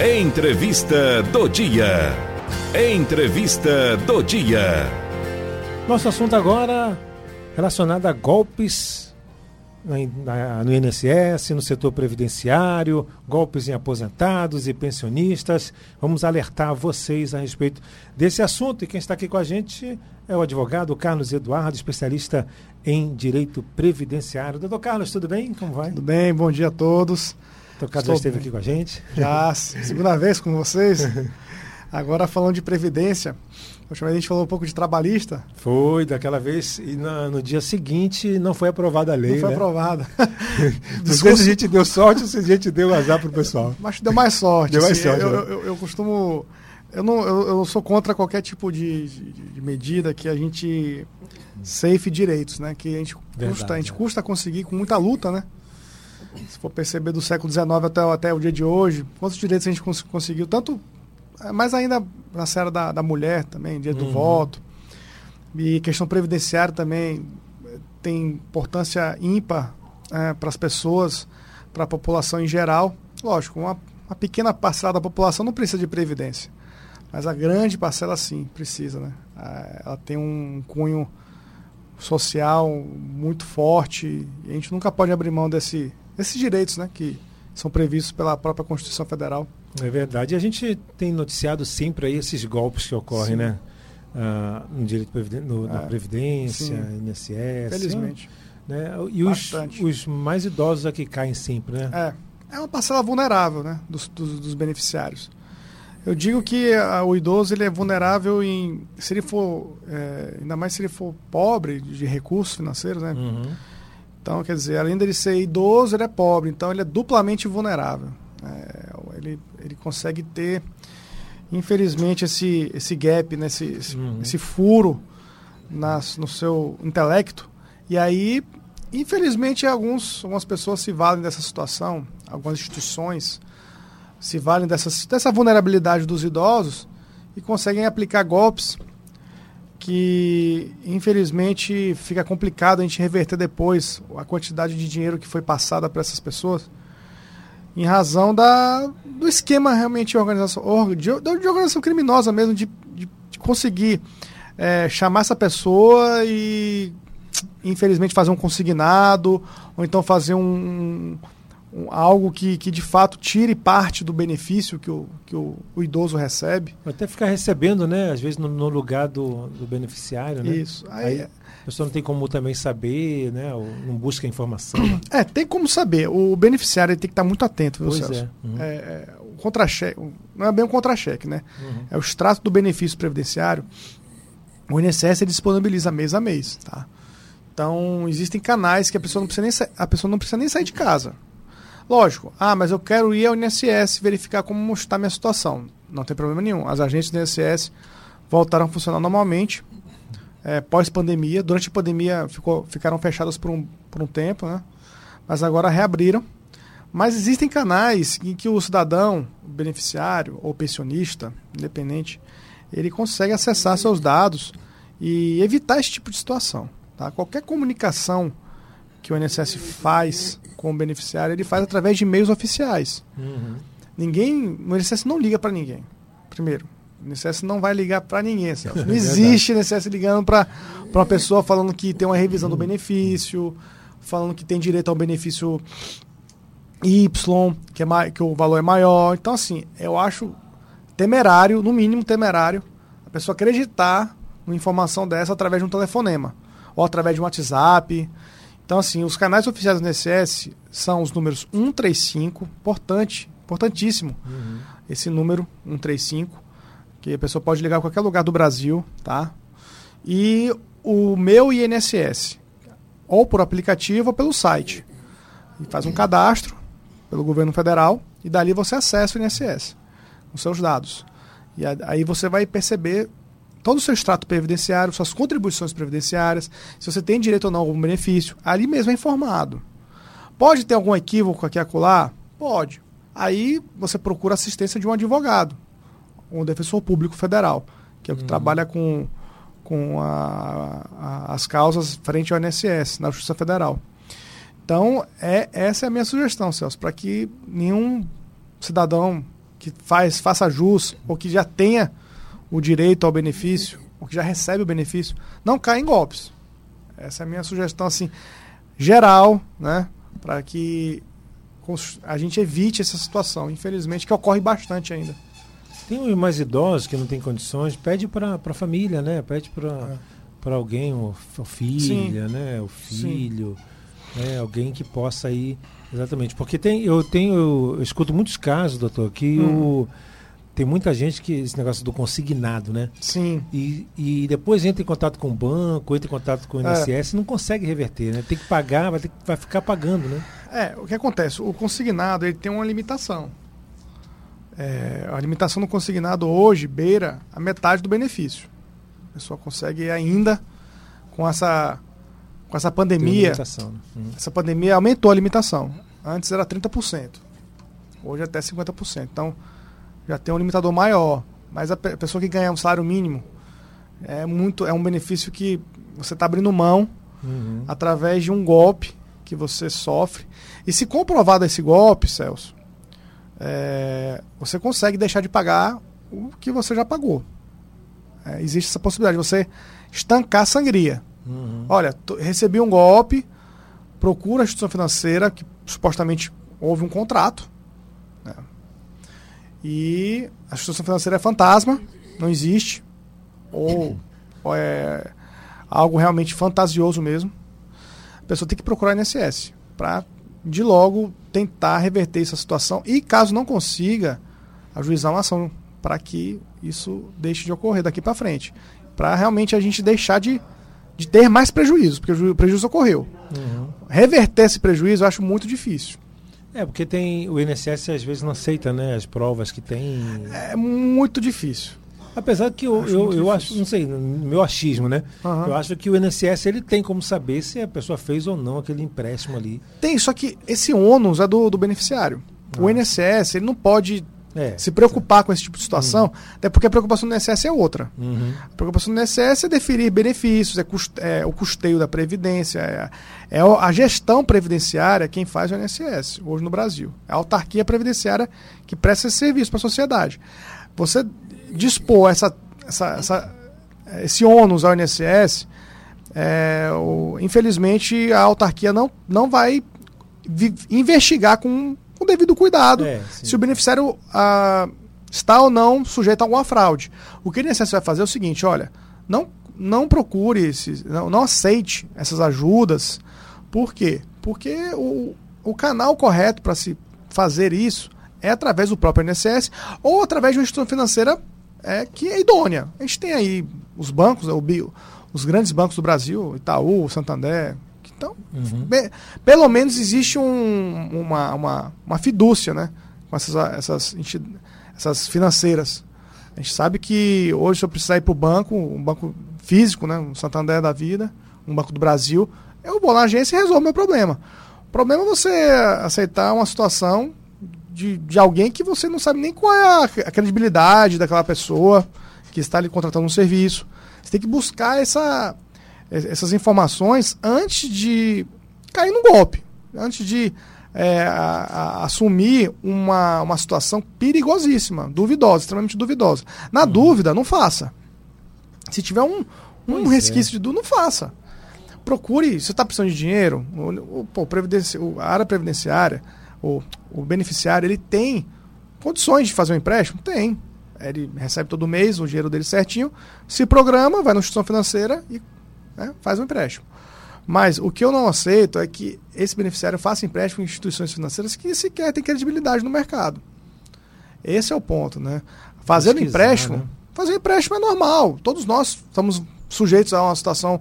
Entrevista do dia. Entrevista do dia. Nosso assunto agora relacionado a golpes no INSS, no setor previdenciário, golpes em aposentados e pensionistas. Vamos alertar vocês a respeito desse assunto. E quem está aqui com a gente é o advogado Carlos Eduardo, especialista em direito previdenciário. Doutor Carlos, tudo bem? Como vai? Tudo bem, bom dia a todos. Tocado já esteve aqui com a gente? Já, segunda vez com vocês. Agora falando de previdência. Última vez a gente falou um pouco de trabalhista. Foi, daquela vez, e no, no dia seguinte não foi aprovada a lei. Não foi né? aprovada. Não sei se a gente deu sorte ou se a gente deu azar pro pessoal. Mas deu mais sorte. Deu mais assim, sorte. Eu, né? eu, eu costumo. Eu não, eu, eu sou contra qualquer tipo de, de, de medida que a gente safe direitos, né? Que a gente Verdade, custa, a gente é. custa conseguir com muita luta, né? Se for perceber do século XIX até, até o dia de hoje, quantos direitos a gente cons conseguiu, tanto, eh, mais ainda na série da, da mulher também, direito Uhum. do voto, e questão previdenciária também eh, tem importância ímpar para as pessoas, para a população em geral. Lógico, uma, uma pequena parcela da população não precisa de previdência, mas a grande parcela sim precisa, né? Ela tem um cunho social muito forte e a gente nunca pode abrir mão desse, desses direitos, né? Que são previstos pela própria Constituição Federal. É verdade. E a gente tem noticiado sempre aí esses golpes que ocorrem, Sim. né? Ah, no direito no- na É, Previdência, sim. INSS. Felizmente. Né? E os, os mais idosos é que caem sempre, né? É, é uma parcela vulnerável, né, dos, dos, dos beneficiários. Eu digo que ah, o idoso ele é vulnerável em, se ele for, é, ainda mais se ele for pobre de recursos financeiros, né? Uhum. Então, quer dizer, além dele ser idoso, ele é pobre, então ele é duplamente vulnerável. É, ele, ele consegue ter, infelizmente, esse, esse gap, né, esse, esse, Uhum. esse furo nas, no seu intelecto. E aí, infelizmente, alguns, algumas pessoas se valem dessa situação, algumas instituições se valem dessa, dessa vulnerabilidade dos idosos e conseguem aplicar golpes que infelizmente fica complicado a gente reverter depois a quantidade de dinheiro que foi passada para essas pessoas em razão da, do esquema realmente organização, or- de, de organização criminosa mesmo, de, de, de conseguir é, chamar essa pessoa e infelizmente fazer um consignado ou então fazer um, um- algo que, que de fato tire parte do benefício que o, que o, o idoso recebe. Até ficar recebendo, né? Às vezes no, no lugar do, do beneficiário, né? Isso. Aí, Aí a pessoa não tem como também saber, né? Ou não busca informação. é, tem como saber. O beneficiário tem que estar muito atento, viu, pois Celso? é. Uhum. É, é, o contra-cheque, não é bem um contra-cheque, né? Uhum. É o extrato do benefício previdenciário. O INSS disponibiliza mês a mês, tá? Então, existem canais que a pessoa não precisa nem, a pessoa não precisa nem sair de casa. Lógico, ah, mas eu quero ir ao INSS verificar como está a minha situação. Não tem problema nenhum. As agências do INSS voltaram a funcionar normalmente é, pós-pandemia. Durante a pandemia ficou, ficaram fechadas por um, por um tempo, né? Mas agora reabriram. Mas existem canais em que o cidadão, beneficiário ou pensionista, independente, ele consegue acessar seus dados e evitar esse tipo de situação. Tá? Qualquer comunicação que o INSS faz com o beneficiário, ele faz através de e-mails oficiais. Uhum. Ninguém, o INSS não liga para ninguém. Primeiro, o INSS não vai ligar para ninguém. Celso. Não É existe INSS ligando para uma pessoa falando que tem uma revisão do benefício, falando que tem direito ao benefício Y, que, é que o valor é maior. Então, assim, eu acho temerário, no mínimo temerário, a pessoa acreditar numa informação dessa através de um telefonema ou através de um WhatsApp. Então, assim, os canais oficiais do INSS são os números 135, importante, importantíssimo Uhum. esse número 135, que a pessoa pode ligar a qualquer lugar do Brasil, tá? E o meu INSS, ou por aplicativo ou pelo site. E faz um cadastro pelo governo federal e dali você acessa o INSS com seus dados. E aí você vai perceber todo o seu extrato previdenciário, suas contribuições previdenciárias, se você tem direito ou não a algum benefício, ali mesmo é informado. Pode ter algum equívoco aqui e acolá? Pode. Aí você procura assistência de um advogado, um defensor público federal, que é o que trabalha com, com a- a- as causas frente ao INSS, na Justiça Federal. Então, é, essa é a minha sugestão, Celso, para que nenhum cidadão que faz, faça jus, ou que já tenha o direito ao benefício, ou que já recebe o benefício, não caia em golpes. Essa é a minha sugestão, assim, geral, né? Para que a gente evite essa situação, infelizmente, que ocorre bastante ainda. Tem os mais idosos que não têm condições, pede para a família, né? Pede para é. alguém, o, o filha, Sim. né? O filho, né? alguém que possa ir exatamente, porque tem eu tenho eu escuto muitos casos, doutor, que hum. o tem muita gente que esse negócio do consignado, né? Sim. E, e depois entra em contato com o banco, entra em contato com o INSS, é. não consegue reverter, né? Tem que pagar, vai, ter, vai ficar pagando, né? É, o que acontece? O consignado ele tem uma limitação. É, a limitação do consignado hoje beira a metade do benefício. A pessoa consegue ainda com essa com essa pandemia. Né? Uhum. Essa pandemia aumentou a limitação. Antes era 30%. Hoje é até 50%. Então já tem um limitador maior. Mas a pessoa que ganha um salário mínimo é muito é um benefício que você está abrindo mão uhum. através de um golpe que você sofre. E se comprovado esse golpe, Celso, é, você consegue deixar de pagar o que você já pagou. É, existe essa possibilidade de você estancar a sangria. Uhum. Olha, recebi um golpe, procura a instituição financeira, que supostamente houve um contrato. E a instituição financeira é fantasma, não existe. Ou, ou é algo realmente fantasioso mesmo. A pessoa tem que procurar a INSS para de logo tentar reverter essa situação e, caso não consiga, ajuizar uma ação para que isso deixe de ocorrer daqui para frente. Para realmente a gente deixar de, de ter mais prejuízos, porque o prejuízo ocorreu. Uhum. Reverter esse prejuízo eu acho muito difícil. É, porque tem o INSS às vezes não aceita né, as provas que tem. É muito difícil. Apesar que eu, acho eu, eu acho, não sei, meu achismo, né? Uhum. Eu acho que o INSS ele tem como saber se a pessoa fez ou não aquele empréstimo ali. Tem, só que esse ônus é do, do beneficiário. Ah. O INSS ele não pode é, se preocupar certo. com esse tipo de situação, uhum. até porque a preocupação do INSS é outra. Uhum. A preocupação do INSS é definir benefícios, é, custe, é o custeio da Previdência, é, é, a gestão previdenciária quem faz o INSS hoje no Brasil. É a autarquia previdenciária que presta esse serviço para a sociedade. Você dispor essa, essa, essa, esse ônus ao INSS, é, o, infelizmente a autarquia não, não vai investigar com, com devido cuidado é, se o beneficiário ah, está ou não sujeito a alguma fraude. O que o INSS vai fazer é o seguinte, olha, não, não procure, esses, não, não aceite essas ajudas. Por quê? Porque o, o canal correto para se fazer isso é através do próprio INSS ou através de uma instituição financeira é, que é idônea. A gente tem aí os bancos, o bio, os grandes bancos do Brasil, Itaú, Santander. Então, uhum. be, pelo menos existe um, uma, uma, uma fidúcia né, com essas, essas, essas financeiras. A gente sabe que hoje, se eu precisar ir para o banco, um banco físico, né, um Santander da vida, um Banco do Brasil, eu vou na agência e resolvo meu problema. O problema é você aceitar uma situação de, de alguém que você não sabe nem qual é a, a credibilidade daquela pessoa que está lhe contratando um serviço. Você tem que buscar essa, essas informações antes de cair no golpe, antes de é, a, a, assumir uma, uma situação perigosíssima, duvidosa, extremamente duvidosa. Na uhum. dúvida, não faça. Se tiver um, um resquício é. de dúvida, não faça. Procure, se você está precisando de dinheiro, o, o, o, a área previdenciária o, o beneficiário ele tem condições de fazer um empréstimo? Tem. Ele recebe todo mês o dinheiro dele certinho, se programa, vai na instituição financeira e né, faz um empréstimo. Mas o que eu não aceito é que esse beneficiário faça empréstimo em instituições financeiras que sequer têm credibilidade no mercado. Esse é o ponto, né? Fazendo empréstimo, né? fazer empréstimo é normal. Todos nós estamos sujeitos a uma situação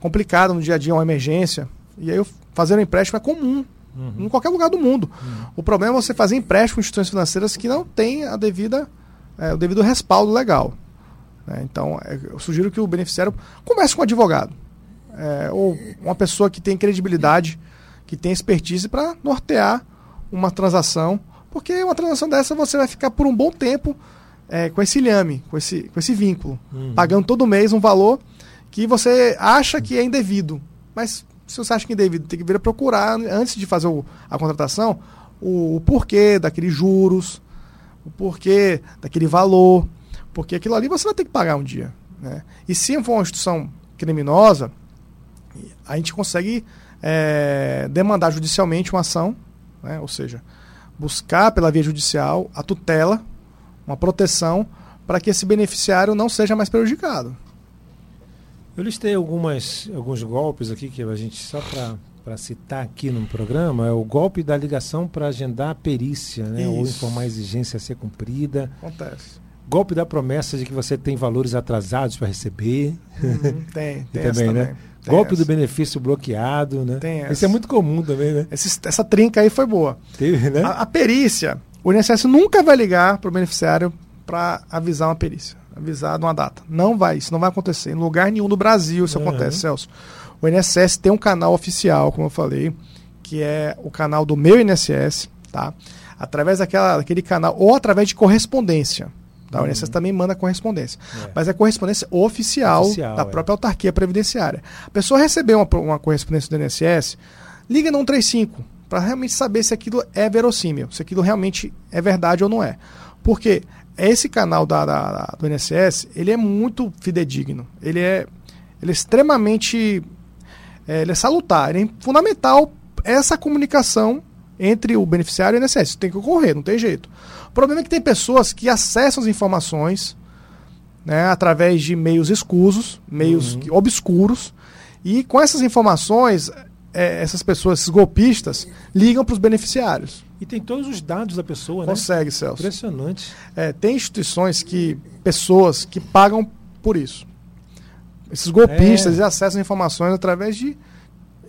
complicada no dia a dia, uma emergência. E aí fazer um empréstimo é comum. Uhum. Em qualquer lugar do mundo. Uhum. O problema é você fazer empréstimo em instituições financeiras que não têm a devida, é, o devido respaldo legal. É, então, é, eu sugiro que o beneficiário comece com um advogado. É, ou uma pessoa que tem credibilidade, que tem expertise para nortear uma transação. Porque uma transação dessa você vai ficar por um bom tempo é, com esse lhame, com esse, com esse vínculo. Uhum. Pagando todo mês um valor que você acha que é indevido. Mas se você acha que é indevido, tem que vir a procurar, antes de fazer o, a contratação, o, o, porquê daqueles juros, o porquê daquele valor, porque aquilo ali você vai ter que pagar um dia. Né? E se for uma instituição criminosa, a gente consegue é, demandar judicialmente uma ação, né? ou seja, buscar pela via judicial a tutela, uma proteção para que esse beneficiário não seja mais prejudicado. Eu listei algumas, alguns golpes aqui que a gente, só para citar aqui no programa, é o golpe da ligação para agendar a perícia, né? ou informar a exigência a ser cumprida. Acontece. Golpe da promessa de que você tem valores atrasados para receber. Uhum, tem, tem também, né? também. Tem Golpe essa. do benefício bloqueado, né? Tem essa. Isso é muito comum também, né? Esse, essa trinca aí foi boa. Teve, né? A, a perícia, o INSS nunca vai ligar para o beneficiário para avisar uma perícia, avisar de uma data. Não vai, isso não vai acontecer. Em lugar nenhum do Brasil isso uhum. acontece, Celso. O INSS tem um canal oficial, como eu falei, que é o canal do meu INSS, tá? Através daquela, daquele canal, ou através de correspondência. Tá? O INSS uhum. também manda correspondência. É. Mas é correspondência oficial, oficial da é. própria autarquia previdenciária. A pessoa recebeu uma, uma correspondência do INSS, liga no 135 para realmente saber se aquilo é verossímil, se aquilo realmente é verdade ou não é. Porque esse canal da, da, do INSS, ele é muito fidedigno. Ele é, ele é extremamente é, ele é salutar, ele é fundamental essa comunicação entre o beneficiário e o INSS. Isso tem que ocorrer, não tem jeito. O problema é que tem pessoas que acessam as informações né, através de meios escusos, meios uhum. obscuros, e com essas informações, é, essas pessoas, esses golpistas, ligam para os beneficiários. E tem todos os dados da pessoa, Consegue, né? Consegue, Celso. Impressionante. É, tem instituições que, pessoas que pagam por isso. Esses golpistas é. acessam informações através de.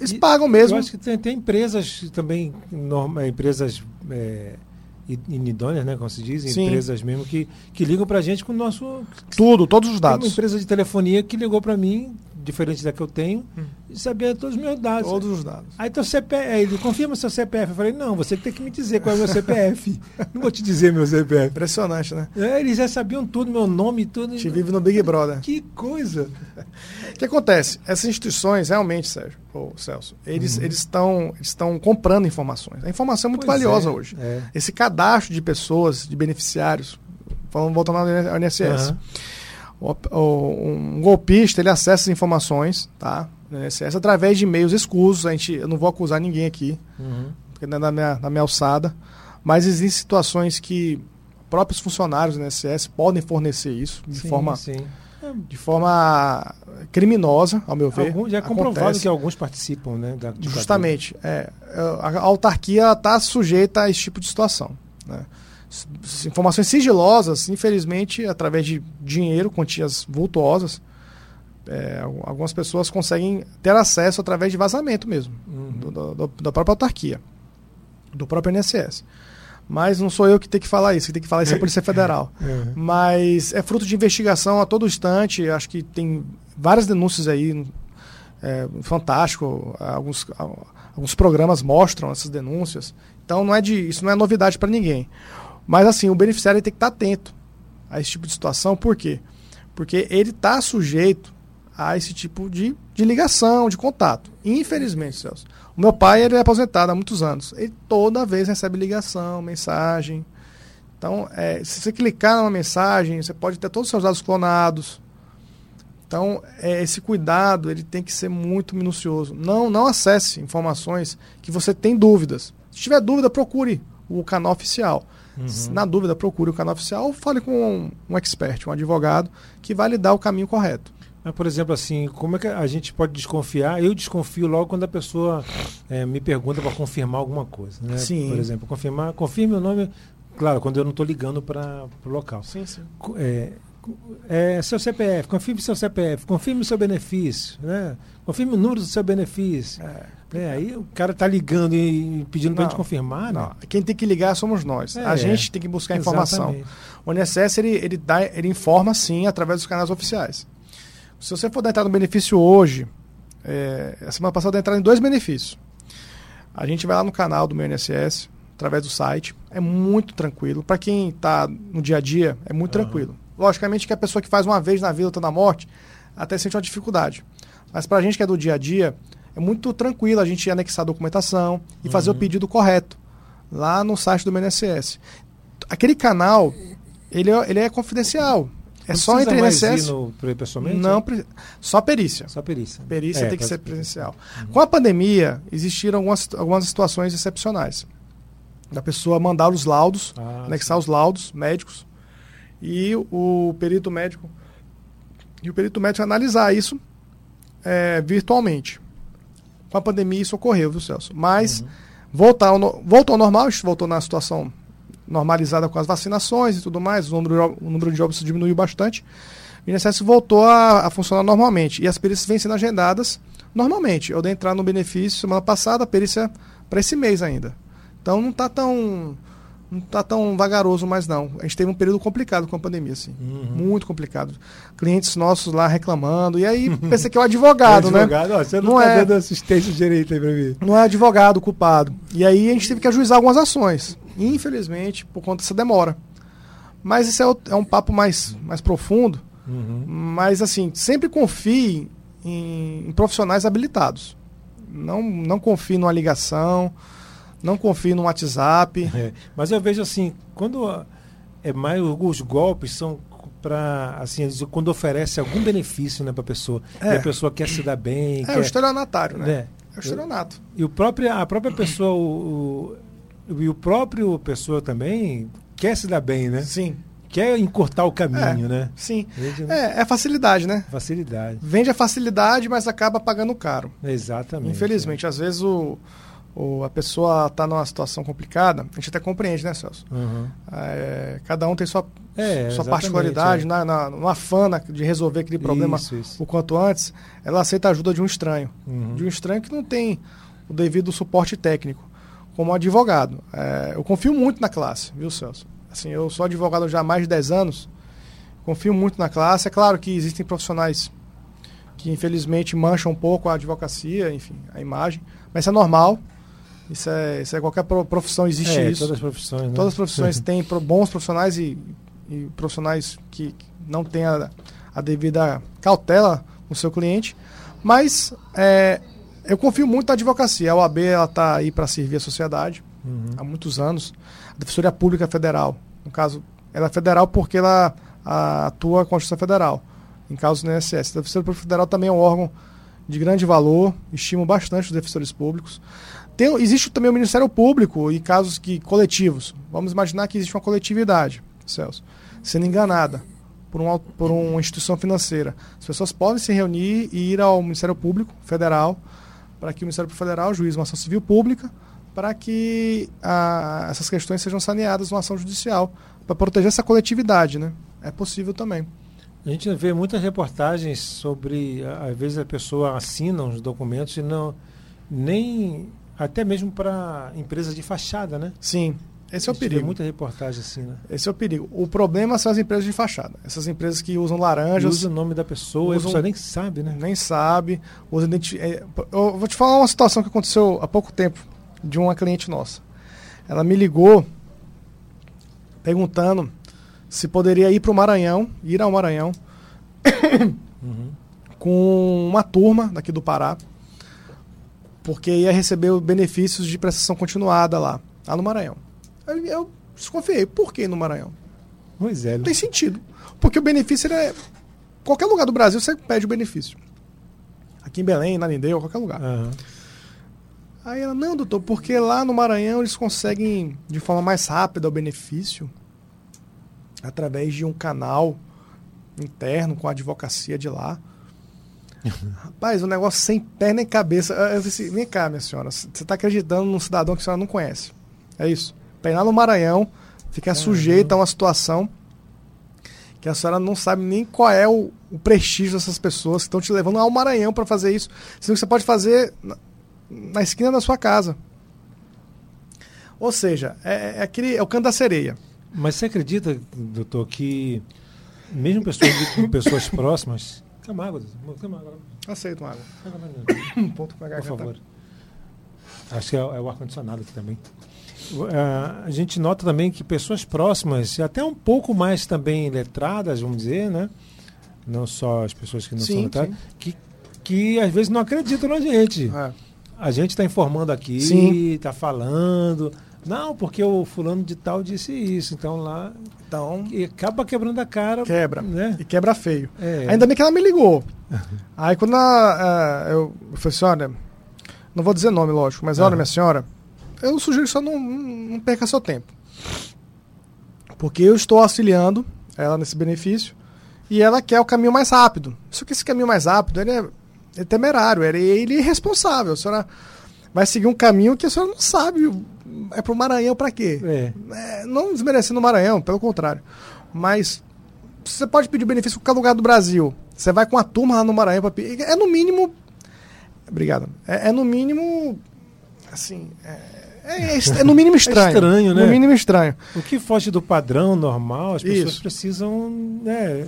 Eles e, pagam mesmo. Eu acho que tem, tem empresas também, norma, empresas. É, inidôneas, né, como se diz, Sim. empresas mesmo que, que ligam para a gente com o nosso... Tudo, todos os dados. Tem uma empresa de telefonia que ligou para mim, diferente da que eu tenho, hum. e sabia todos os meus dados. Todos os dados. Aí teu CPF, ele confirma seu CPF. Eu falei, não, você tem que me dizer qual é o meu CPF. não vou te dizer meu CPF. Impressionante, né? É, eles já sabiam tudo, meu nome e tudo. Gente vive no Big Brother. Que coisa. O que acontece? Essas instituições, realmente, Sérgio, ou Celso, eles uhum. estão eles estão comprando informações. A informação é muito pois valiosa é, hoje. É. Esse cadastro de pessoas, de beneficiários, falando, voltando ao INSS. Uhum. O, um golpista, ele acessa as informações, tá? No INSS, através de e-mails escusos. A gente, eu não vou acusar ninguém aqui, uhum. porque não é na minha, na minha alçada. Mas existem situações que próprios funcionários do INSS podem fornecer isso de sim, forma sim de forma criminosa, ao meu ver. Algum, já é comprovado acontece. que alguns participam, né? Da, Justamente. É, a autarquia está sujeita a esse tipo de situação. Né? Informações sigilosas, infelizmente, através de dinheiro, quantias vultuosas, é, algumas pessoas conseguem ter acesso através de vazamento mesmo, uhum. do, do, da própria autarquia, do próprio INSS. Mas não sou eu que tenho que falar isso, que tem que falar isso é a Polícia Federal. Uhum. Mas é fruto de investigação a todo instante. Acho que tem várias denúncias aí. É, fantástico. Alguns, alguns programas mostram essas denúncias. Então não é de, isso não é novidade para ninguém. Mas assim, o beneficiário tem que estar atento a esse tipo de situação. Por quê? Porque ele está sujeito a esse tipo de, de ligação, de contato. Infelizmente, Celso. O meu pai ele é aposentado há muitos anos. Ele toda vez recebe ligação, mensagem. Então, é, se você clicar numa mensagem, você pode ter todos os seus dados clonados. Então, é, esse cuidado ele tem que ser muito minucioso. Não, não acesse informações que você tem dúvidas. Se tiver dúvida, procure o canal oficial. Uhum. Na dúvida, procure o canal oficial ou fale com um, um expert, um advogado, que vai lhe dar o caminho correto. Mas, por exemplo, assim, como é que a gente pode desconfiar? Eu desconfio logo quando a pessoa é, me pergunta para confirmar alguma coisa. Né? Sim. Por exemplo, confirmar, confirme o nome. Claro, quando eu não estou ligando para o local. Sim, sim. É, é, seu CPF, confirme seu CPF, confirme o seu benefício, né? confirme o número do seu benefício. É. É, aí o cara tá ligando e pedindo para a gente confirmar. Né? Quem tem que ligar somos nós. É, a gente tem que buscar informação. O INSS ele, ele, dá, ele informa sim através dos canais oficiais. Se você for entrar no benefício hoje, é, a semana passada entrar em dois benefícios. A gente vai lá no canal do meu INSS, através do site. É muito tranquilo. Para quem está no dia a dia, é muito uhum. tranquilo. Logicamente que a pessoa que faz uma vez na vida, outra na morte, até sente uma dificuldade. Mas para a gente que é do dia a dia, é muito tranquilo a gente anexar a documentação e uhum. fazer o uhum. pedido correto lá no site do meu INSS. aquele canal, ele é, ele é confidencial. É Não só entre INSS. ir no, pessoalmente? Não, pre- só perícia. Só perícia. Perícia É, tem que ser presencial. Com a pandemia, existiram algumas, algumas situações excepcionais. Da pessoa mandar os laudos, Ah, anexar os laudos médicos e o perito médico e o perito médico analisar isso é, virtualmente. Com a pandemia isso ocorreu, viu, Celso? Mas voltar ao, no- voltou ao normal, voltou na situação normalizada com as vacinações e tudo mais, o número, o número de óbitos diminuiu bastante. O INSS voltou a, a funcionar normalmente. E as perícias vêm sendo agendadas normalmente. Eu dei entrar no benefício semana passada, a perícia para esse mês ainda. Então não está tão não tá tão vagaroso mais não. A gente teve um período complicado com a pandemia, assim. Uhum. Muito complicado. Clientes nossos lá reclamando. E aí pensei que é o advogado, né? advogado, ó, você não, Não tá é. dando assistência direito aí pra mim. Não é advogado culpado. E aí a gente teve que ajuizar algumas ações. Infelizmente, por conta dessa demora. Mas isso é, o- é um papo mais, mais profundo. Uhum. Mas assim, sempre confie em, em profissionais habilitados. Não, não confie numa ligação, não confie no WhatsApp. É, mas eu vejo assim, quando ah, é mais os golpes são para assim, quando oferece algum benefício, né, para pessoa. É. E a pessoa quer se dar bem, É quer, o estelionatário, né? né? É o estelionato. E o próprio, a própria pessoa, o, o- e o próprio pessoa também quer se dar bem, né? Sim, Quer encurtar o caminho, É. né? sim. Vende, É, é facilidade, né? Facilidade. Vende a facilidade, mas acaba pagando caro. Exatamente. Infelizmente, às vezes o, o- a pessoa está numa situação complicada, a gente até compreende, né, Celso? Uhum. É, cada um tem sua, É, sua particularidade, é. na, na, no afã de resolver aquele problema Isso, isso. o quanto antes, ela aceita a ajuda de um estranho. Uhum. De um estranho que não tem o devido suporte técnico, como advogado. É, eu confio muito na classe, viu, Celso? Assim, eu sou advogado já há mais de 10 anos, confio muito na classe. É claro que existem profissionais que infelizmente mancham um pouco a advocacia, enfim, a imagem, mas isso é normal. Isso é, isso é qualquer pro- profissão existe É, isso. todas as profissões, né? Todas as profissões têm bons profissionais e, e profissionais que não têm a, a devida cautela com o seu cliente. Mas é, eu confio muito na advocacia. A OAB está aí para servir a sociedade Uhum. há muitos anos. A Defensoria Pública Federal, no caso, ela é federal porque ela a, atua com a Constituição Federal, em casos do INSS. A Defensoria Pública Federal também é um órgão de grande valor, estimo bastante os defensores públicos. Tem, existe também o Ministério Público e casos que coletivos. Vamos imaginar que existe uma coletividade, Celso, sendo enganada por, uma, por uma instituição financeira. As pessoas podem se reunir e ir ao Ministério Público Federal para que o Ministério Público Federal juize uma ação civil pública para que ah, essas questões sejam saneadas numa ação judicial para proteger essa coletividade, né? É possível também. A gente vê muitas reportagens sobre, a- às vezes a pessoa assina uns documentos e não nem até mesmo para empresas de fachada, né? Sim, esse é o perigo. muita reportagem assim, né? Esse é o perigo. O problema são as empresas de fachada. Essas empresas que usam laranjas, usa o nome da pessoa, e a usam- pessoa nem sabe, né? nem sabe, usa identi- é, Eu vou te falar uma situação que aconteceu há pouco tempo de uma cliente nossa. Ela me ligou perguntando se poderia ir para o Maranhão, ir ao Maranhão, Uhum. com uma turma daqui do Pará, porque ia receber os benefícios de prestação continuada lá, lá no Maranhão. Aí eu desconfiei, por que no Maranhão? Pois é. Não tem sentido. Porque o benefício é. Qualquer lugar do Brasil você pede o benefício. Aqui em Belém, na Lindeu, qualquer lugar. Aham. Aí ela, não, doutor, porque lá no Maranhão eles conseguem de forma mais rápida o benefício através de um canal interno com a advocacia de lá. Rapaz, um negócio sem pé nem cabeça. Eu disse, vem cá, minha senhora, você está acreditando num cidadão que a senhora não conhece. É isso. Lá no Maranhão, ficar Caramba. sujeita a uma situação que a senhora não sabe nem qual é o, o prestígio dessas pessoas que estão te levando ao Maranhão para fazer isso. Sendo que você pode fazer na, na esquina da sua casa. Ou seja, é, é aquele, é o canto da sereia. Mas você acredita, doutor, que mesmo pessoas, pessoas próximas. Quer uma água? Quer uma água? Aceito uma água. Um ponto com a Por favor. Acho que é, é o ar-condicionado aqui também. Ah, a gente nota também que pessoas próximas, até um pouco mais também letradas, vamos dizer, né? Não só as pessoas que não são Sim, letradas, sim. que, que às vezes não acreditam na gente. É. A gente está informando aqui, está falando, Não, porque o fulano de tal disse isso. Então lá. Então, E acaba quebrando a cara. quebra. Né? E quebra feio. É. Ainda bem que ela me ligou. Aí quando ela, eh, eu, eu falei assim, olha, não vou dizer nome, lógico, mas olha, Aham. minha senhora, eu sugiro que você não, não perca seu tempo. Porque eu estou auxiliando ela nesse benefício e ela quer o caminho mais rápido. Só que esse caminho mais rápido ele é, é temerário, ele, ele é irresponsável. A senhora vai seguir um caminho que a senhora não sabe. É pro Maranhão para quê? É. É, não desmerecendo o Maranhão, pelo contrário. Mas você pode pedir benefício em qualquer lugar do Brasil. Você vai com a turma lá no Maranhão para pedir. É no mínimo. Obrigado. É, é no mínimo. Assim. É, é, est- é no mínimo estranho. estranho, né? No mínimo estranho. O que foge do padrão normal, as pessoas Isso. precisam né,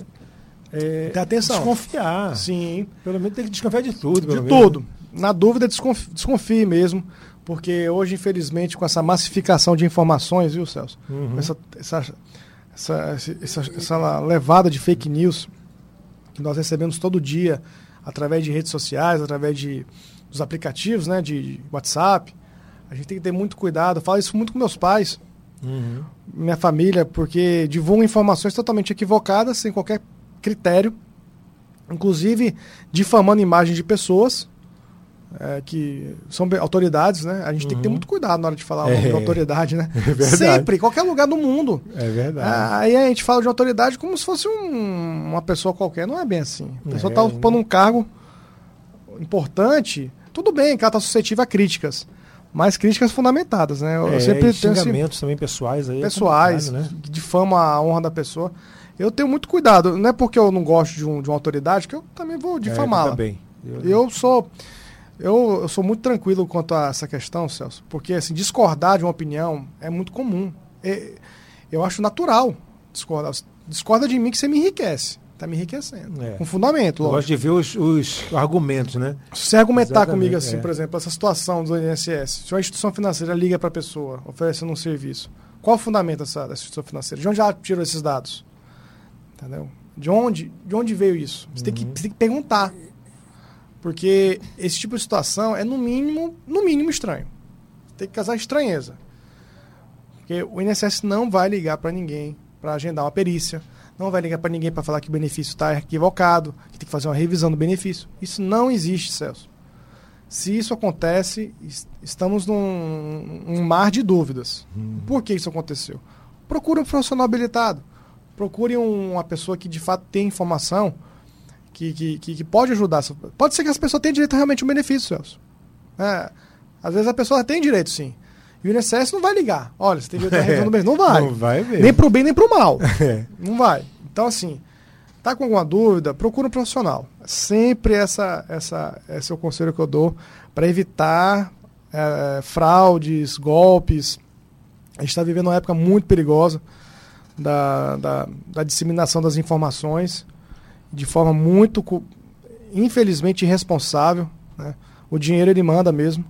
é, Ter atenção. desconfiar. Sim. Pelo menos tem que desconfiar de tudo. De menos. tudo. Na dúvida, desconfie, desconfie mesmo. Porque hoje, infelizmente, com essa massificação de informações, viu, Celso? Uhum. essa, essa, essa, essa, essa levada de fake news que nós recebemos todo dia através de redes sociais, através de, dos aplicativos, né, de WhatsApp. A gente tem que ter muito cuidado. Eu falo isso muito com meus pais, Uhum. minha família, porque divulgam informações totalmente equivocadas, sem qualquer critério, inclusive difamando imagens de pessoas é, que são autoridades, né? A gente tem que ter Uhum. muito cuidado na hora de falar É. de autoridade, né? verdade. Sempre, em qualquer lugar do mundo. É verdade. Ah, Aí a gente fala de autoridade como se fosse um- uma pessoa qualquer. Não é bem assim. A pessoa É, está ocupando um cargo importante. Tudo bem que ela está suscetível a críticas, mas críticas fundamentadas, né? Eu É, sempre xingamentos também pessoais aí. é pessoais, complicado, né? que difamam a honra da pessoa. Eu tenho muito cuidado. Não é porque eu não gosto de, um, de uma autoridade que eu também vou É, difamá-la. também. Eu, Eu sou eu, eu sou muito tranquilo quanto a essa questão, Celso, porque assim, discordar de uma opinião é muito comum. É- eu acho natural discordar. Discorda de mim que você me enriquece. Tá me enriquecendo. É. Com fundamento, eu gosto lógico. de ver os, os argumentos, né? Se você argumentar Exatamente, comigo assim, é. por exemplo, essa situação do INSS, se uma instituição financeira liga para a pessoa oferecendo um serviço, qual o fundamento dessa, dessa instituição financeira? De onde ela tirou esses dados? Entendeu? De onde, de onde veio isso? Você, tem que, Uhum. você tem que perguntar. Porque esse tipo de situação é, no mínimo, no mínimo estranho. Tem que causar estranheza. Porque o INSS não vai ligar para ninguém para agendar uma perícia, não vai ligar para ninguém para falar que o benefício está equivocado, que tem que fazer uma revisão do benefício. Isso não existe, Celso. Se isso acontece, es- estamos num um mar de dúvidas. Por que isso aconteceu? Procure um profissional habilitado. Procure um- uma pessoa que de fato tem informação que, que, que, pode ajudar. Pode ser que essa pessoa tenha direito realmente a um benefício, Celso. É, às vezes a pessoa tem direito, sim. E o INSS não vai ligar. Olha, você tem direito a revisão do benefício. Não vai. Não vai ver. Nem pro bem, nem pro mal. É. Não vai. Então, assim, tá com alguma dúvida, procura um profissional. Sempre essa, essa, esse é o conselho que eu dou para evitar eh, fraudes, golpes. A gente está vivendo uma época muito perigosa da, da, da disseminação das informações de forma muito, infelizmente, irresponsável. né? O dinheiro ele manda mesmo.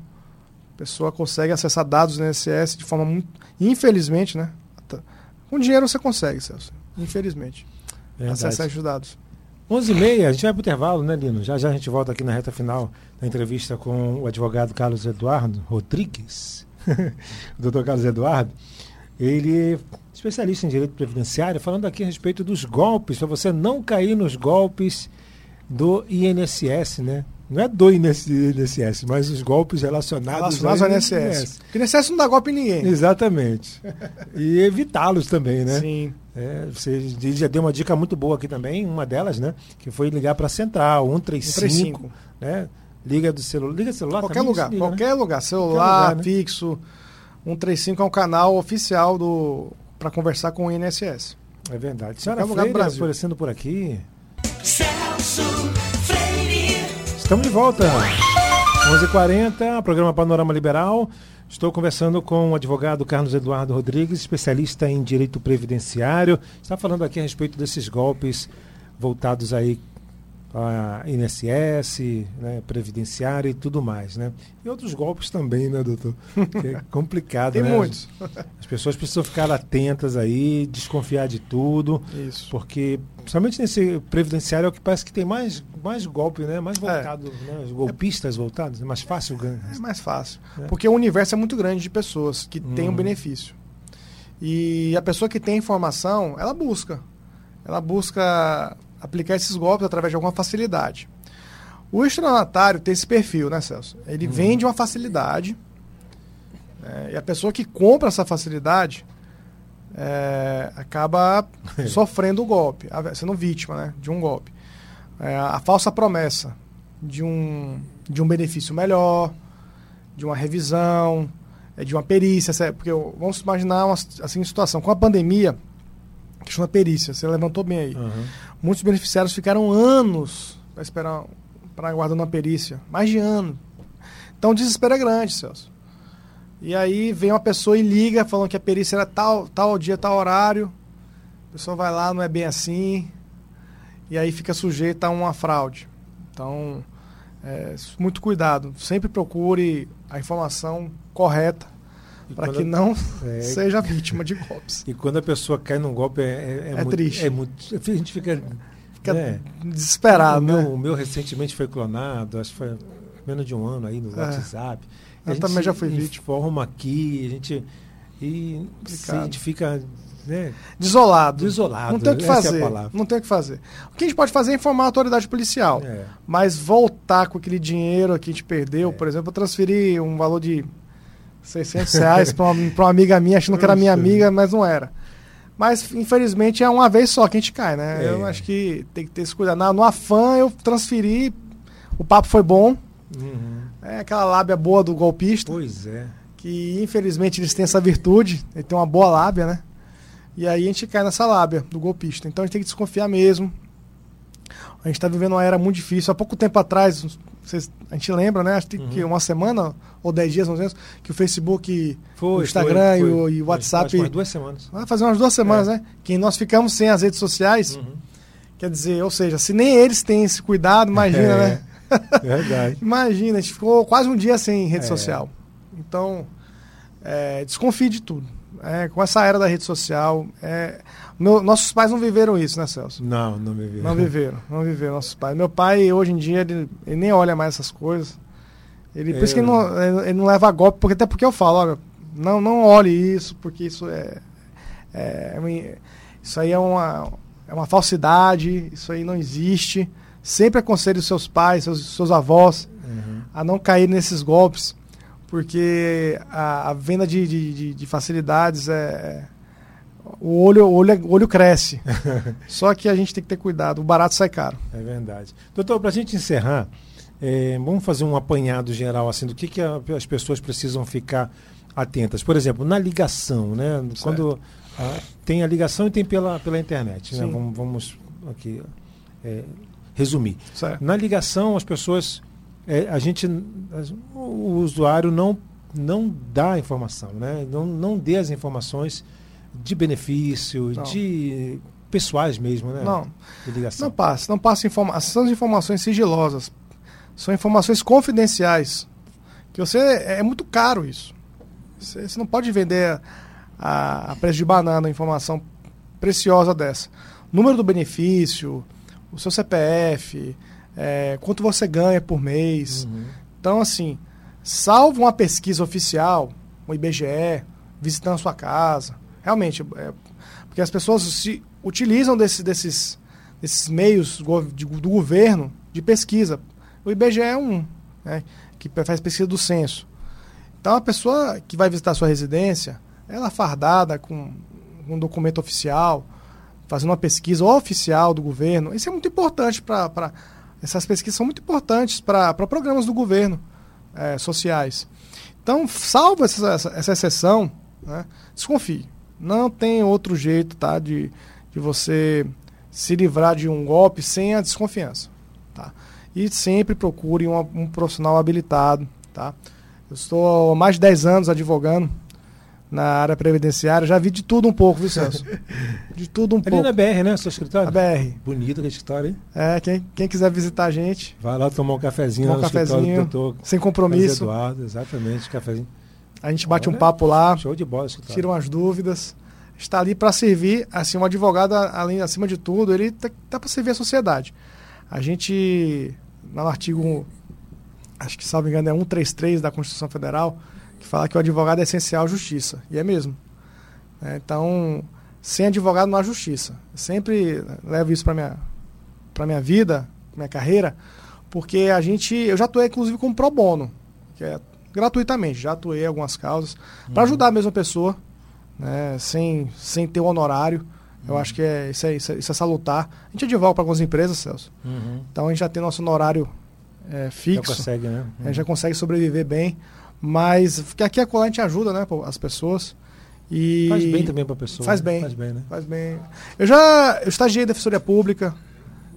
A pessoa consegue acessar dados do INSS de forma muito. Infelizmente, né? Tá- Com dinheiro você consegue, Celso. Infelizmente. Verdade. Acessar esses dados. 11h30, a gente vai para o intervalo, né, Lino? Já já a gente volta aqui na reta final da entrevista com o advogado Carlos Eduardo Rodrigues. o doutor Carlos Eduardo. Ele especialista em direito previdenciário, falando aqui a respeito dos golpes, para você não cair nos golpes do INSS, né? Não é do INSS, mas os golpes relacionados, Relacionados ao INSS. Porque o INSS não dá golpe em ninguém. Exatamente. E evitá-los também, né? Sim. É, você já deu uma dica muito boa aqui também, uma delas, né? Que foi ligar para a central, 135, 135. né? Liga do celular, liga do celular Qualquer lugar. liga, né? qualquer lugar. Celular, lugar, né? fixo. 135 é um canal oficial do para conversar com o INSS. É verdade. Senhora Freire Brasil. aparecendo por aqui. Celso Freire. Estamos de volta. 11h40, programa Panorama Liberal. Estou conversando com o advogado Carlos Eduardo Rodrigues, especialista em direito previdenciário. Está falando aqui a respeito desses golpes voltados aí a INSS, né, previdenciária e tudo mais, né? E outros golpes também, né, doutor? Que é complicado, Tem né? muitos. As pessoas precisam ficar atentas aí, desconfiar de tudo, Isso. porque principalmente nesse previdenciário é o que parece que tem mais, mais golpe, né? Mais voltado, né? Os golpistas voltados, é mais fácil ganhar. É mais fácil. É. Porque o universo é muito grande de pessoas que têm um Uhum. benefício. E a pessoa que tem informação, ela busca. Ela busca aplicar esses golpes através de alguma facilidade. O estelionatário tem esse perfil, né, Celso? Ele vende uma facilidade. né, e a pessoa que compra essa facilidade é, acaba sofrendo o golpe, sendo vítima né, de um golpe. É, a falsa promessa de um, de um benefício melhor, de uma revisão, é, de uma perícia. Porque vamos imaginar uma assim, situação. Com a pandemia, questão da perícia, você levantou bem aí. Aham. Muitos beneficiários ficaram anos para esperar, para aguardando uma perícia. Mais de ano. Então o desespero é grande, Celso. E aí vem uma pessoa e liga falando que a perícia era tal, tal dia, tal horário. A pessoa vai lá, não é bem assim. E aí fica sujeita a uma fraude. Então, é, muito cuidado. Sempre procure a informação correta para que não É, seja vítima de golpes. E quando a pessoa cai num golpe é, é, É muito, triste. É muito, a gente fica. Fica né? desesperado, o, meu, né? o meu recentemente foi clonado, acho que foi menos de um ano aí no É. WhatsApp. Eu A gente também já fui vítima. informa aqui, a gente. E a gente fica. Né? Desolado. Desolado, Não tem o que é fazer. palavra. não tem o que fazer. O que a gente pode fazer é informar a autoridade policial. É. Mas voltar com aquele dinheiro que a gente perdeu, É. por exemplo, eu transferi um valor de 600 reais para uma, pra uma amiga minha, achando que era minha amiga, mas não era. Mas, infelizmente, é uma vez só que a gente cai, né? É. Eu acho que tem que ter esse cuidado. Na- No afã, eu transferi, o papo foi bom. Uhum. É aquela lábia boa do golpista, Pois é. que infelizmente eles têm essa virtude, ele tem uma boa lábia, né? E aí a gente cai nessa lábia do golpista. Então a gente tem que desconfiar mesmo. A gente está vivendo uma era muito difícil. Há pouco tempo atrás, vocês- a gente lembra, né? Acho que que uma semana ou dez dias, não sei, que o Facebook, Foi, o Instagram foi, e o- foi. e o WhatsApp. faz umas duas semanas. Vai fazer umas duas semanas, né? Que nós ficamos sem as redes sociais. Uhum. Quer dizer, ou seja, se nem eles têm esse cuidado, imagina, É. né? Verdade. Imagina, a gente ficou quase um dia sem rede É. social. Então, é, desconfie de tudo. É, com essa era da rede social, é, meu- nossos pais não viveram isso, né, Celso? Não, não me vi. Não viveram, não viveram nossos pais. Meu pai, hoje em dia, ele, ele nem olha mais essas coisas. Ele, por isso que ele não, ele- ele não leva golpe, porque, até porque eu falo, olha, não, não olhe isso, porque isso é, é uma- isso aí é uma, é uma falsidade, isso aí não existe. Sempre aconselhe os seus pais, seus, seus avós, Uhum. a não cair nesses golpes, porque a, a venda de, de, de- de facilidades é. O olho, o olho, o olho cresce. Só que a gente tem que ter cuidado, o barato sai caro. É verdade. Doutor, para a gente encerrar, é, vamos fazer um apanhado geral assim do que, que a- as pessoas precisam ficar atentas. Por exemplo, na ligação, né? Quando ah, tem a ligação e tem pela, pela internet. Né? Vamos, vamos aqui é, resumir. Certo. Na ligação, as pessoas, é, a gente, o usuário não, não dá a informação, né? não, não dê as informações de benefício, Não. de pessoais mesmo, né? Não. Não passe, não passe informações. São informações sigilosas. São informações confidenciais. Que você. É muito caro isso. Você, você não pode vender a, a preço de banana informação preciosa dessa. Número do benefício, o seu CPF, é, quanto você ganha por mês. Uhum. Então, assim, salvo uma pesquisa oficial, um IBGE, visitando a sua casa, realmente, é, porque as pessoas se utilizam desse- desses, desses meios de- do governo de pesquisa. O IBGE é um, né, que faz pesquisa do censo. Então, a pessoa que vai visitar a sua residência, ela fardada com um documento oficial, fazendo uma pesquisa oficial do governo, isso é muito importante para. Essas pesquisas são muito importantes para programas do governo eh, sociais. Então, salvo essa, essa, essa exceção, né, desconfie. Não tem outro jeito tá, de, de você se livrar de um golpe sem a desconfiança. Tá? E sempre procure um, um profissional habilitado. Tá? Eu estou há mais de 10 anos advogando na área previdenciária. Já vi de tudo um pouco, viu, Celso? De tudo um Ali pouco. na BR, né? Seu escritório? A BR. Bonito aquele escritório, hein? É, quem, quem quiser visitar a gente, Vai lá tomar um cafezinho Tomar lá um cafezinho, do doutor sem compromisso, Eduardo, exatamente, cafezinho. A gente bate um Olha, papo lá, Show de bola, escritório. tira umas dúvidas. Está ali para servir, assim, um advogado, além, acima de tudo, ele tá, tá para servir a sociedade. A gente, no artigo, acho que, salvo engano, é 133 da Constituição Federal, que fala que o advogado é essencial à justiça. E é mesmo. É, então, sem advogado não há justiça. Eu sempre levo isso para minha para minha vida, minha carreira, porque a gente, eu já atuei inclusive como pro bono, que é gratuitamente, já atuei algumas causas para ajudar a mesma pessoa, né, sem sem ter o honorário. Eu acho que é isso, é isso, é isso é salutar. A gente advoga para algumas empresas, Celso. Uhum. Então a gente já tem nosso honorário é, Já fixo. consegue, né? A gente já consegue sobreviver bem. Mas porque aqui a colar a gente ajuda, né, as pessoas. E Faz bem também pra pessoa. Faz né? bem. Faz bem, né? Faz bem. Eu já eu estagiei em Defensoria Pública,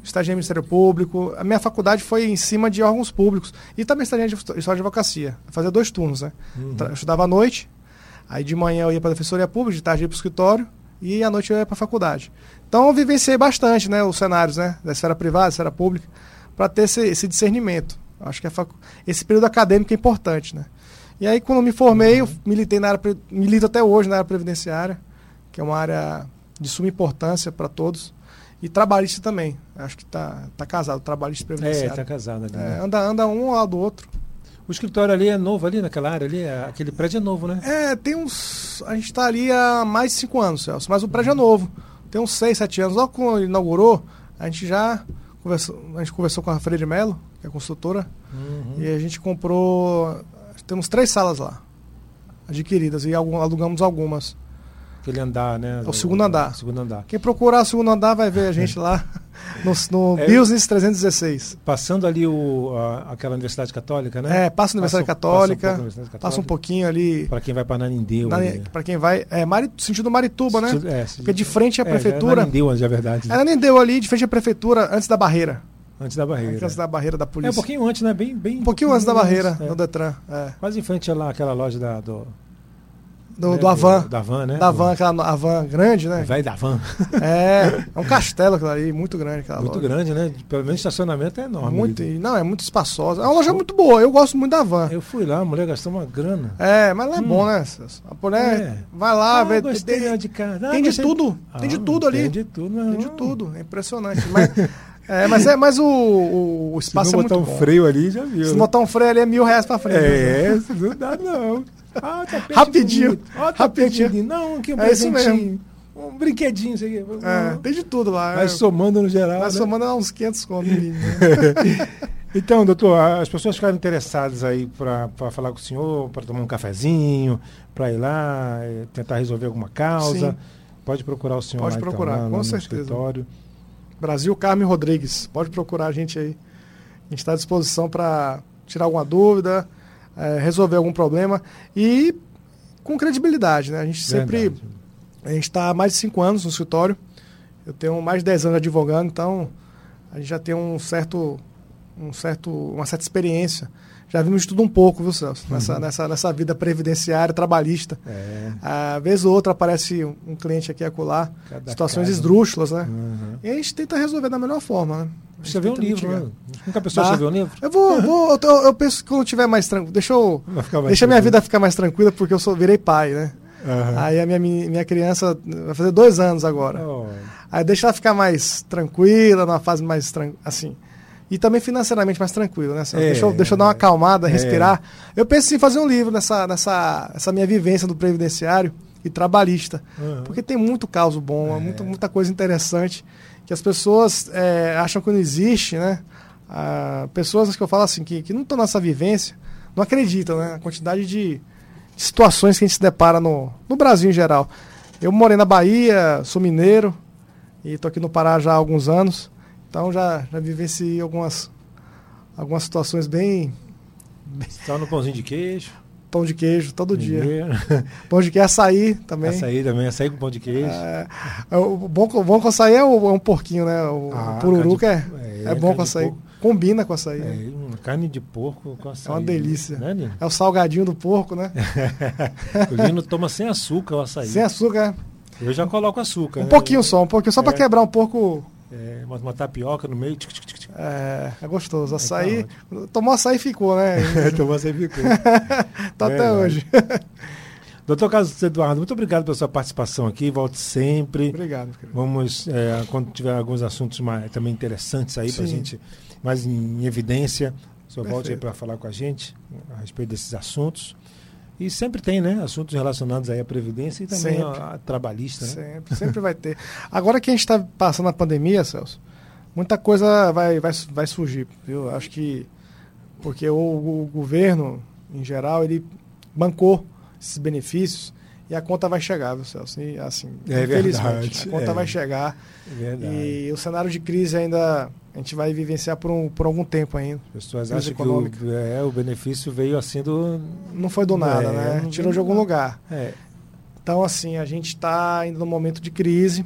estagiei em Ministério Público. A minha faculdade foi em cima de órgãos públicos. E também estagiei em História de Advocacia. Fazia dois turnos, né? Uhum. Eu estudava à noite, aí de manhã eu ia para a Defensoria Pública, de tarde eu ia para o escritório, e à noite eu ia para a faculdade. Então eu vivenciei bastante né, os cenários né, da esfera privada, da esfera pública, para ter esse, esse discernimento. Acho que facu... esse período acadêmico é importante. Né? E aí, quando me formei, eu militei na área, pre- milito até hoje na área previdenciária, que é uma área de suma importância para todos. E trabalhista também. Acho que está tá casado, trabalhista e É, previdenciário. tá casado ali. É, né? anda, anda um ao lado do outro. O escritório ali é novo ali naquela área ali? é- Aquele prédio é novo, né? É, tem uns. A gente está ali há mais de cinco anos, Celso, mas o prédio é novo. Tem uns seis, sete anos. Logo quando ele inaugurou, a gente já conversou, a gente conversou com a Freire Melo, que é consultora, Uhum. e a gente comprou. Temos três salas lá, adquiridas, e algum- alugamos algumas. Aquele andar, né? É o segundo andar. segundo andar. Quem procurar o segundo andar vai ver a gente lá no, no É. Business 316. Passando ali o, a- aquela Universidade Católica, né? É, passa a Universidade Passa um- passa um pouco Católica, Universidade passa um Católica. pouquinho ali. Para quem vai para Nanindeu. Na, pra quem vai. É, Mari, sentido Marituba, né? É, Porque de frente à é, prefeitura. É, Nanindeu, é verdade. Ela nem deu ali de frente à prefeitura, antes da barreira. Antes da barreira. Antes da barreira da É polícia. um pouquinho antes, né? Bem, bem, Um pouquinho antes da barreira, é. no Detran. É. Quase em frente lá, aquela loja da, do. Do, né, do Avan. Da van, né? Da van, aquela Avan grande, né? Velho da van. É, é um castelo aquilo ali, muito grande aquela Muito loja. grande, né? Pelo menos o estacionamento é enorme. Muito, ali. não, é muito espaçosa. É uma loja muito boa, eu gosto muito da van. Eu fui lá, a mulher gastou uma grana. É, mas lá é Hum. bom, né? A mulher É. vai lá, Ah, vê. gostei tem, de casa. Ah, tem de tudo, Ah, tem de tudo ali. Tem de tudo, não. Tem de tudo, é impressionante. Mas, é, mas, é, mas o, o, o Se espaço não é botar muito um bom. freio ali, já viu. Se né? botar um freio ali é mil reais pra frente. né? É, não dá não. Ah, Rapidinho. Ó, rapidinho. bonito. Não, aqui um É isso presentinho. Um brinquedinho, isso aqui. É, tem de tudo lá. Vai é. somando no geral. Vai né? somando uns 500 conto. no mínimo, né? Então, doutor, as pessoas ficaram interessadas aí para falar com o senhor, para tomar um cafezinho, para ir lá, eh, tentar resolver alguma causa. Sim. Pode procurar o senhor Pode lá, então, procurar, lá, lá com no certeza. escritório. Brasil Carmen Rodrigues. Pode procurar a gente aí. A gente está à disposição para tirar alguma dúvida, eh, resolver algum problema e com credibilidade, né? A gente sempre. Verdade. A gente está há mais de cinco anos no escritório. Eu tenho mais de 10 anos advogando, então a gente já tem um certo, um certo, uma certa experiência. Já vimos tudo um pouco, viu, Celso? Nessa, Uhum. nessa, nessa vida previdenciária, trabalhista. É. Às vez ou outra aparece um um cliente aqui e acolá, Cada situações caso. esdrúxulas, né? Uhum. E a gente tenta resolver da melhor forma, né? Escreveu um livro, né? Nunca pensou Dá. escrever um livro? Eu vou, vou eu, eu penso que quando tiver mais tranquilo. Deixa eu. Deixa a minha vida ficar mais tranquila, porque eu sou, virei pai, né? Aham. Aí a minha, minha criança vai fazer dois anos agora. Oh, Aí deixa ela ficar mais tranquila, numa fase mais assim. E também financeiramente mais tranquila, né? É, deixa, eu, deixa eu dar uma acalmada, é. respirar. Eu penso em fazer um livro nessa, nessa essa minha vivência do previdenciário e trabalhista. Aham. Porque tem muito caso bom, É. muita, muita coisa interessante que as pessoas é, acham que não existe, né? Ah, pessoas que eu falo assim, que, que não estão nessa vivência, não acreditam, né? A quantidade de, de situações que a gente se depara no, no Brasil em geral. Eu morei na Bahia, sou mineiro e estou aqui no Pará já há alguns anos, então já, já vivenciei algumas, algumas situações bem Só no pãozinho de queijo. pão de queijo todo dia. Mineiro. Pão de queijo, açaí também. Açaí também, açaí com pão de queijo. É, é, o bom, o bom com açaí é, o- é um porquinho, né? O, Ah, pururuca é, é, é, bom com açaí. Combina com açaí. É, né? uma carne de porco com açaí. É uma delícia. Né, Nino? É o salgadinho do porco, né? o Nino toma sem açúcar o açaí. Sem açúcar. Eu já coloco açúcar. Um né? pouquinho só, um pouquinho. Só pra É. quebrar um pouco. É, uma, uma tapioca no meio. tic, tic, tic, tic. É, é gostoso. Açaí. tá Tomou açaí e ficou, né? então você ficou. tá até hoje. Doutor Carlos Eduardo, muito obrigado pela sua participação aqui. Volte sempre. Obrigado, querido. Vamos, é, quando tiver alguns assuntos mais, também interessantes aí para a gente, mais em evidência, o senhor volte aí Perfeito. para falar com a gente a respeito desses assuntos. E sempre tem, né? Assuntos relacionados aí à Previdência e também à, à trabalhista, né? Sempre, sempre vai ter. Agora que a gente está passando a pandemia, Celso, muita coisa vai, vai, vai surgir, viu? Acho que porque o, o governo, em geral, ele bancou esses benefícios e a conta vai chegar, viu, Celso? E, assim, É infelizmente, verdade, a conta é. vai chegar É verdade. e o cenário de crise ainda a gente vai vivenciar por, um, por algum tempo ainda. As pessoas acham que econômica. o, é, o benefício veio assim do. Não foi do nada, É, né? Tirou de algum do lugar. É, Então, assim, a gente está ainda num momento de crise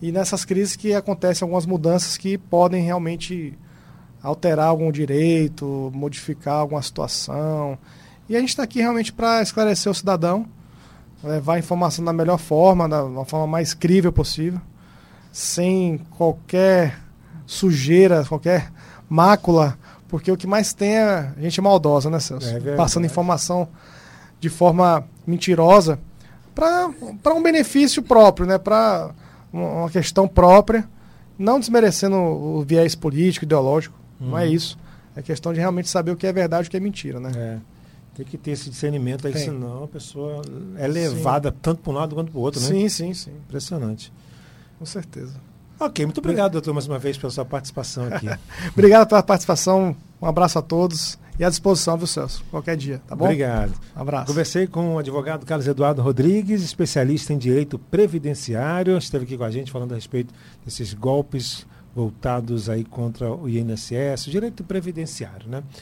e nessas crises que acontecem algumas mudanças que podem realmente alterar algum direito, modificar alguma situação. E a gente está aqui realmente para esclarecer o cidadão, levar a informação da melhor forma, da uma forma mais crível possível, sem qualquer sujeira, qualquer mácula, porque o que mais tem é gente maldosa, né, Celso? É. Passando informação de forma mentirosa para um benefício próprio, né? Para uma questão própria, não desmerecendo o viés político, ideológico, não é Uhum. isso. É questão de realmente saber o que é verdade e o que é mentira, né? é. Tem que ter esse discernimento aí, Tem. senão a pessoa é levada tanto para um lado quanto para o outro, né? Sim, sim, sim, Impressionante. com certeza. Ok, muito obrigado, doutor, mais uma vez pela sua participação aqui. Obrigado pela participação, um abraço a todos e à disposição, viu, Celso? Qualquer dia, tá bom? Obrigado. Um abraço. Conversei com o advogado Carlos Eduardo Rodrigues, especialista em direito previdenciário. Esteve aqui com a gente falando a respeito desses golpes voltados aí contra o INSS, direito previdenciário, né?